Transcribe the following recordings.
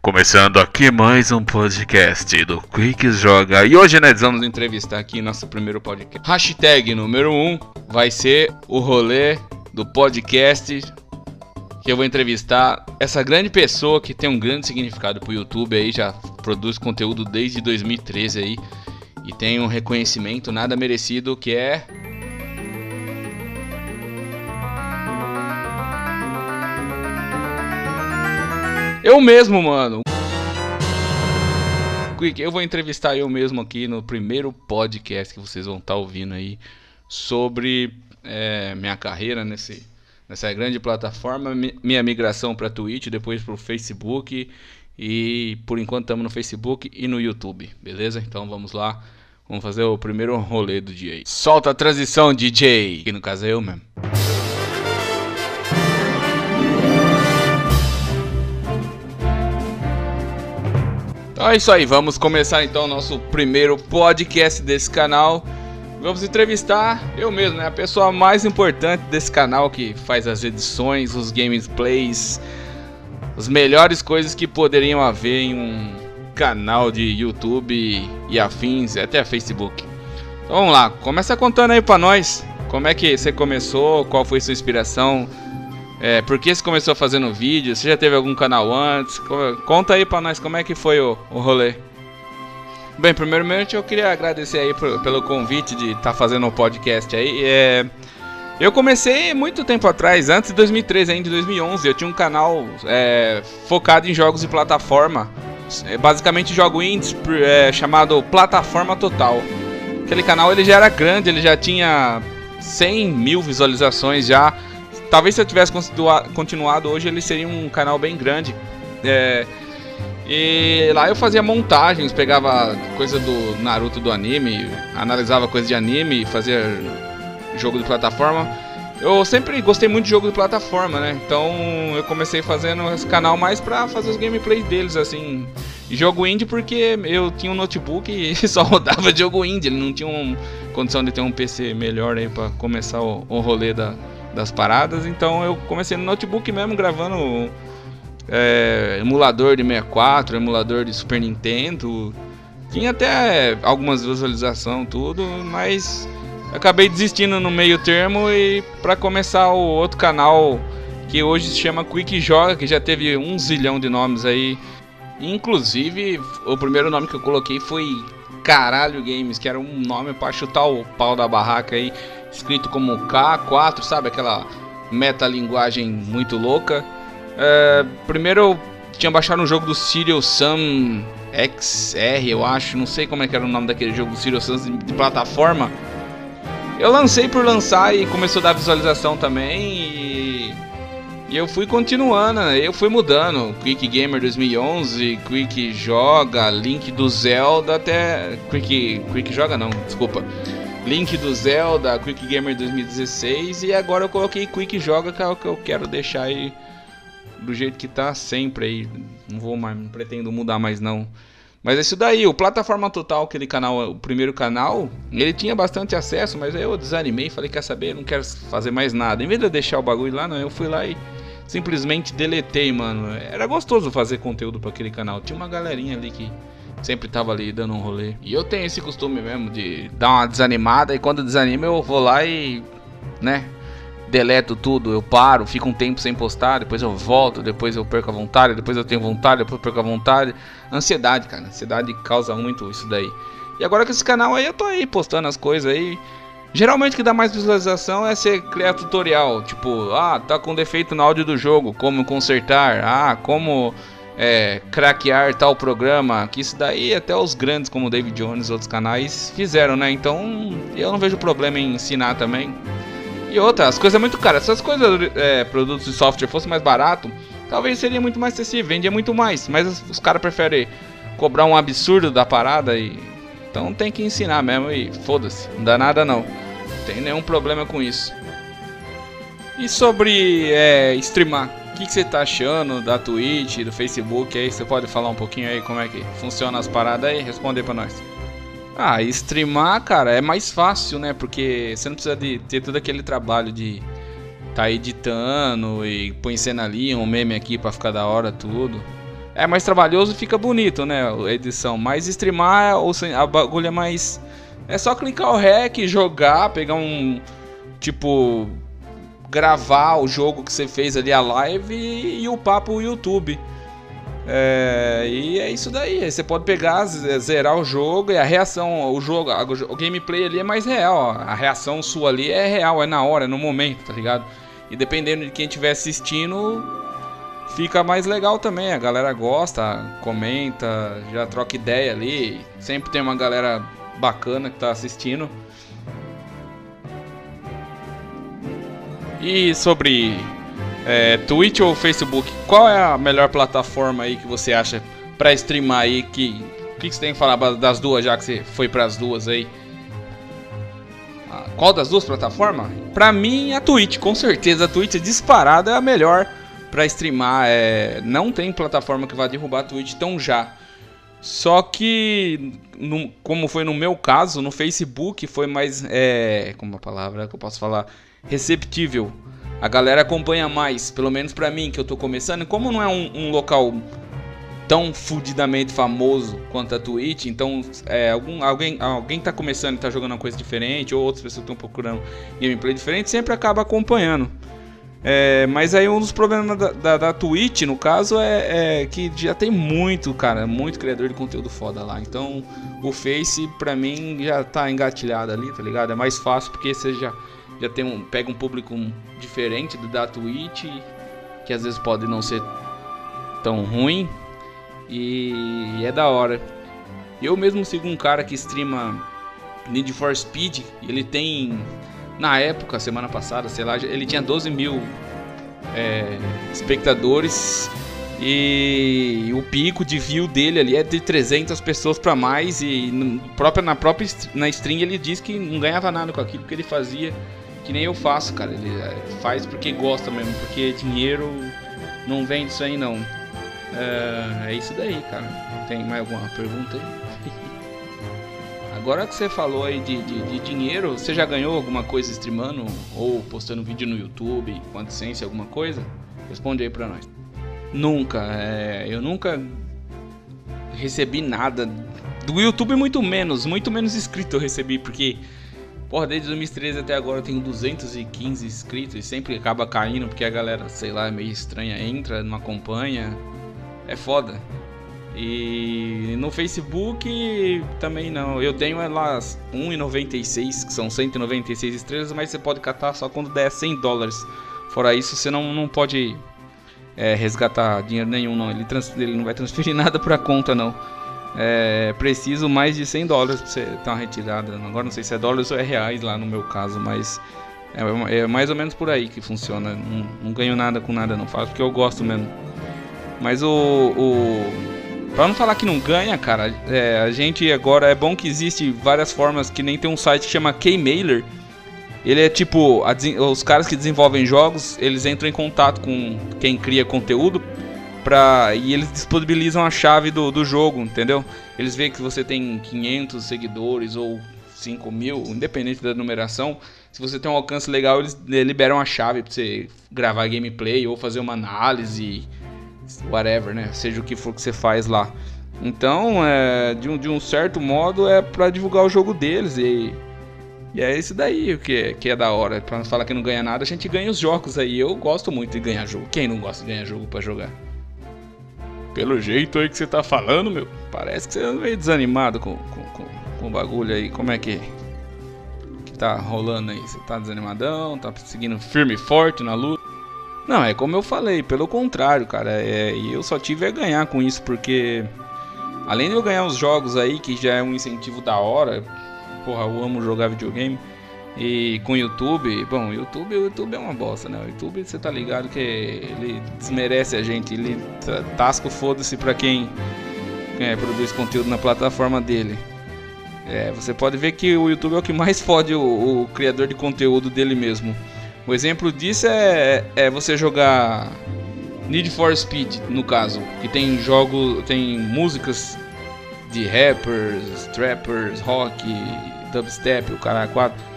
Começando aqui mais um podcast do Quick Joga. E hoje nós vamos entrevistar aqui nosso primeiro podcast. Hashtag número 1 um vai ser o rolê do podcast que eu vou entrevistar essa grande pessoa que tem um grande significado pro YouTube aí, já produz conteúdo desde 2013 aí e tem um reconhecimento nada merecido que é Eu mesmo, mano. Quick, eu vou entrevistar eu mesmo aqui no primeiro podcast que vocês vão estar tá ouvindo aí sobre é, minha carreira nesse, nessa grande plataforma, minha migração para Twitch, depois para o Facebook e por enquanto estamos no Facebook e no YouTube, beleza? Então vamos lá, vamos fazer o primeiro rolê do dia aí. Solta a transição, DJ, que no caso é eu mesmo. Então é isso aí, vamos começar então o nosso primeiro podcast desse canal. Vamos entrevistar eu mesmo, né? A pessoa mais importante desse canal que faz as edições, os gameplays, as melhores coisas que poderiam haver em um canal de YouTube e afins, até Facebook. Então vamos lá, começa contando aí pra nós como é que você começou, qual foi sua inspiração, é, por que você começou fazendo vídeo? Você já teve algum canal antes? Conta aí pra nós como é que foi o, o rolê. Bem, primeiramente eu queria agradecer aí por, pelo convite de estar tá fazendo o um podcast aí. É, eu comecei muito tempo atrás, antes de 2013, ainda em 2011. Eu tinha um canal é, focado em jogos de plataforma. É, basicamente jogo indies é, chamado Plataforma Total. Aquele canal ele já era grande, ele já tinha 100 mil visualizações já. Talvez se eu tivesse continuado hoje, ele seria um canal bem grande. É, e lá eu fazia montagens, pegava coisa do Naruto do anime, analisava coisa de anime, fazia jogo de plataforma. Eu sempre gostei muito de jogo de plataforma, né? Então eu comecei fazendo esse canal mais pra fazer os gameplays deles, assim. jogo indie porque eu tinha um notebook e só rodava jogo indie, ele não tinha condição de ter um PC melhor aí pra começar o, o rolê da, das paradas, então eu comecei no notebook mesmo gravando é, emulador de 64, emulador de Super Nintendo. Tinha até algumas visualizações, tudo, mas acabei desistindo no meio termo e para começar o outro canal que hoje se chama Quick Joga, que já teve um zilhão de nomes aí. Inclusive, o primeiro nome que eu coloquei foi Caralho Games, que era um nome para chutar o pau da barraca aí escrito como K4, sabe? Aquela metalinguagem muito louca. É, primeiro eu tinha baixado um jogo do Serial Sam XR, eu acho, não sei como é que era o nome daquele jogo do Serial Sam de plataforma. Eu lancei por lançar e começou a dar visualização também e, e eu fui continuando, né? eu fui mudando. Quick Gamer 2011, Quick Joga, Link do Zelda até Quick Quick Joga não, desculpa. Link do Zelda, Quick Gamer 2016 e agora eu coloquei Quick Joga, que é o que eu quero deixar aí do jeito que tá sempre aí. Não vou mais, não pretendo mudar mais não. Mas é isso daí, o Plataforma Total, aquele canal, o primeiro canal, ele tinha bastante acesso, mas aí eu desanimei, falei, quer saber, não quero fazer mais nada. Em vez de eu deixar o bagulho lá, não, eu fui lá e simplesmente deletei, mano. Era gostoso fazer conteúdo para aquele canal. Tinha uma galerinha ali que sempre tava ali dando um rolê. E eu tenho esse costume mesmo de dar uma desanimada e quando desanima eu vou lá e, né, deleto tudo, eu paro, fico um tempo sem postar, depois eu volto, depois eu perco a vontade, depois eu tenho vontade, depois eu perco a vontade. Ansiedade, cara, ansiedade causa muito isso daí. E agora com esse canal aí eu tô aí postando as coisas aí. Geralmente o que dá mais visualização é você criar tutorial, tipo, ah, tá com defeito no áudio do jogo, como consertar, ah, como é, craquear tal programa, que isso daí até os grandes como David Jones e outros canais fizeram, né? Então eu não vejo problema em ensinar também. E outra, as coisas é muito caras. Se as coisas, é, produtos de software fossem mais barato, talvez seria muito mais acessível, vendia muito mais. Mas os, caras preferem cobrar um absurdo da parada e. Então tem que ensinar mesmo e foda-se, não dá nada não. Não tem nenhum problema com isso. E sobre é, streamar? Que, que, você tá achando da Twitch, do Facebook aí? Você pode falar um pouquinho aí como é que funciona as paradas aí? Responder pra nós. Ah, streamar, cara, é mais fácil, né? Porque você não precisa de ter todo aquele trabalho de tá editando e põe cena ali, um meme aqui para ficar da hora tudo. É mais trabalhoso e fica bonito, né? A edição. Mas streamar, ou a bagulho é mais. É só clicar o REC, jogar, pegar um. Tipo. Gravar o jogo que você fez ali, a live, e, e upar pro YouTube. É, e é isso daí. Aí você pode pegar, zerar o jogo e a reação, o jogo, a, o gameplay ali é mais real. Ó. A reação sua ali é real, é na hora, é no momento, tá ligado? E dependendo de quem estiver assistindo, fica mais legal também. A galera gosta, comenta, já troca ideia ali. Sempre tem uma galera bacana que tá assistindo. E sobre é, Twitch ou Facebook, qual é a melhor plataforma aí que você acha para streamar aí? Que, o que, que você tem que falar das duas, já que você foi para as duas aí? Ah, qual das duas plataformas? Pra mim, a Twitch, com certeza. A Twitch disparada é a melhor para streamar. É, não tem plataforma que vá derrubar a Twitch tão já. Só que, no, como foi no meu caso, no Facebook foi mais. É, como a palavra que eu posso falar? Receptível a galera acompanha mais, pelo menos para mim que eu tô começando. Como não é um, um local tão fudidamente famoso quanto a Twitch, então é, algum, alguém, alguém tá começando e tá jogando uma coisa diferente, ou outras pessoas estão procurando gameplay diferente, sempre acaba acompanhando. É, mas aí um dos problemas da, da, da Twitch, no caso, é, é, que já tem muito, cara, muito criador de conteúdo foda lá. Então o Face, pra mim, já tá engatilhado ali, tá ligado? É mais fácil porque você já já tem um, pega um público diferente do da Twitch, que às vezes pode não ser tão ruim e é da hora. Eu mesmo sigo um cara que streama Need for Speed, ele tem na época, semana passada, sei lá, ele tinha 12 mil é, espectadores e o pico de view dele ali é de 300 pessoas para mais e no, própria, na própria na stream ele diz que não ganhava nada com aquilo que ele fazia que nem eu faço, cara. Ele é, faz porque gosta mesmo, porque dinheiro não vem disso aí não. É, é isso daí, cara. Tem mais alguma pergunta aí? Agora que você falou aí de, de, de, dinheiro, você já ganhou alguma coisa streamando ou postando vídeo no YouTube com AdSense, alguma coisa? Responde aí pra nós. Nunca, é, eu nunca recebi nada. Do YouTube muito menos, muito menos inscrito eu recebi, porque Porra, desde 2013 até agora eu tenho 215 inscritos e sempre acaba caindo porque a galera, sei lá, é meio estranha, entra, não acompanha. É foda. E no Facebook também não. Eu tenho lá 1,96, que são 196 estrelas, mas você pode catar só quando der 100 dólares. Fora isso, você não, não pode é, resgatar dinheiro nenhum, não. Ele, trans, ele não vai transferir nada pra conta, não é preciso mais de 100 dólares para você ter uma retirada. Agora não sei se é dólares ou é reais lá no meu caso, mas é, é mais ou menos por aí que funciona. Não, não, ganho nada com nada, não faço porque eu gosto mesmo. Mas o. o pra não falar que não ganha, cara, é, a gente agora é bom que existe várias formas que nem tem um site que chama Kmailer. Ele é tipo, a, os caras que desenvolvem jogos, eles entram em contato com quem cria conteúdo pra, e eles disponibilizam a chave do, do jogo, entendeu? Eles veem que você tem 500 seguidores ou 5 mil, independente da numeração. Se você tem um alcance legal, eles liberam a chave pra você gravar gameplay ou fazer uma análise, whatever, né? Seja o que for que você faz lá. Então, é, de, um, de um certo modo, é para divulgar o jogo deles e, e é isso daí que é, que é da hora. Pra não falar que não ganha nada, a gente ganha os jogos aí. Eu gosto muito de ganhar jogo. Quem não gosta de ganhar jogo para jogar? Pelo jeito aí que você tá falando, meu, parece que você anda meio desanimado com, com, com, com o bagulho aí. Como é que, que tá rolando aí? Você tá desanimadão? Tá seguindo firme e forte na luta? Não, é como eu falei, pelo contrário, cara. É, eu só tive a ganhar com isso, porque além de eu ganhar os jogos aí, que já é um incentivo da hora, porra, eu amo jogar videogame. E com o YouTube, bom, YouTube, o YouTube é uma bosta, né? O YouTube, você tá ligado que ele desmerece a gente, ele tasca o foda-se pra quem é, produz conteúdo na plataforma dele. É, você pode ver que o YouTube é o que mais fode o, o criador de conteúdo dele mesmo. O exemplo disso é, é você jogar Need for Speed, no caso, que tem jogo, tem músicas de rappers, trappers, rock, dubstep, o cara 4.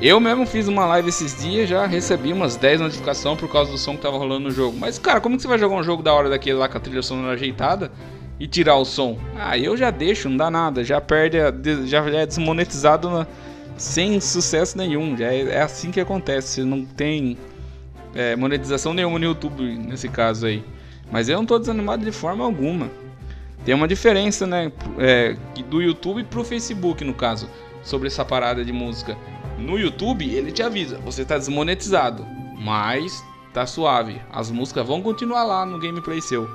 Eu mesmo fiz uma live esses dias, já recebi umas 10 notificações por causa do som que tava rolando no jogo. Mas, cara, como que você vai jogar um jogo da hora daquele lá com a trilha sonora ajeitada e tirar o som? Ah, eu já deixo, não dá nada, já perde, a, já é desmonetizado na, sem sucesso nenhum. Já é, é, assim que acontece, não tem é, monetização nenhuma no YouTube nesse caso aí. Mas eu não tô desanimado de forma alguma. Tem uma diferença, né, é, do YouTube pro Facebook, no caso, sobre essa parada de música. No YouTube, ele te avisa, você tá desmonetizado, mas tá suave. As músicas vão continuar lá no gameplay seu.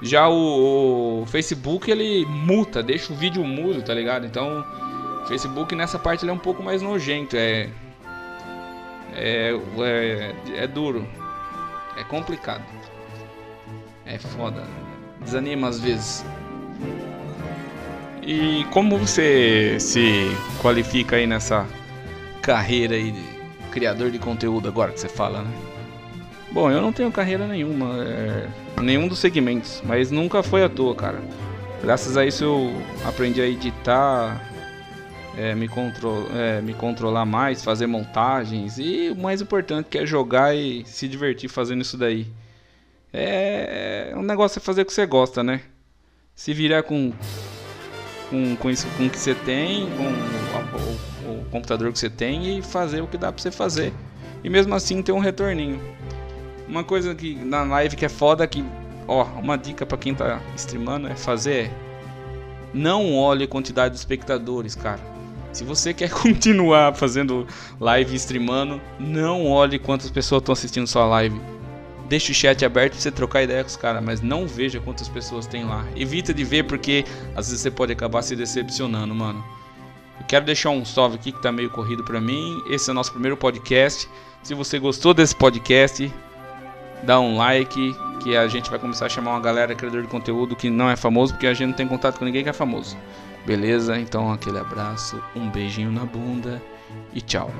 Já o, o Facebook, ele multa, deixa o vídeo mudo, tá ligado? Então, o Facebook nessa parte ele é um pouco mais nojento, é é, é, é duro, é complicado, é foda, desanima às vezes. E como você se qualifica aí nessa carreira aí de criador de conteúdo agora que você fala, né? Bom, eu não tenho carreira nenhuma, é, nenhum dos segmentos, mas nunca foi à toa, cara. Graças a isso eu aprendi a editar, é, me, contro é, me controlar mais, fazer montagens e o mais importante que é jogar e se divertir fazendo isso daí. É, um negócio é fazer o que você gosta, né? Se virar com com, com isso com o que você tem, com o, o, o, computador que você tem e fazer o que dá pra você fazer. E mesmo assim ter um retorninho. Uma coisa que na live que é foda que, ó, uma dica para quem tá streamando é fazer não olhe a quantidade de espectadores, cara. Se você quer continuar fazendo live streamando, não olhe quantas pessoas estão assistindo sua live Deixa o chat aberto pra você trocar ideia com os caras, mas não veja quantas pessoas tem lá. Evita de ver porque às vezes você pode acabar se decepcionando, mano. Eu quero deixar um salve aqui que tá meio corrido pra mim. Esse é o nosso primeiro podcast. Se você gostou desse podcast, dá um like, que a gente vai começar a chamar uma galera criador de conteúdo que não é famoso, porque a gente não tem contato com ninguém que é famoso. Beleza? Então aquele abraço, um beijinho na bunda e tchau.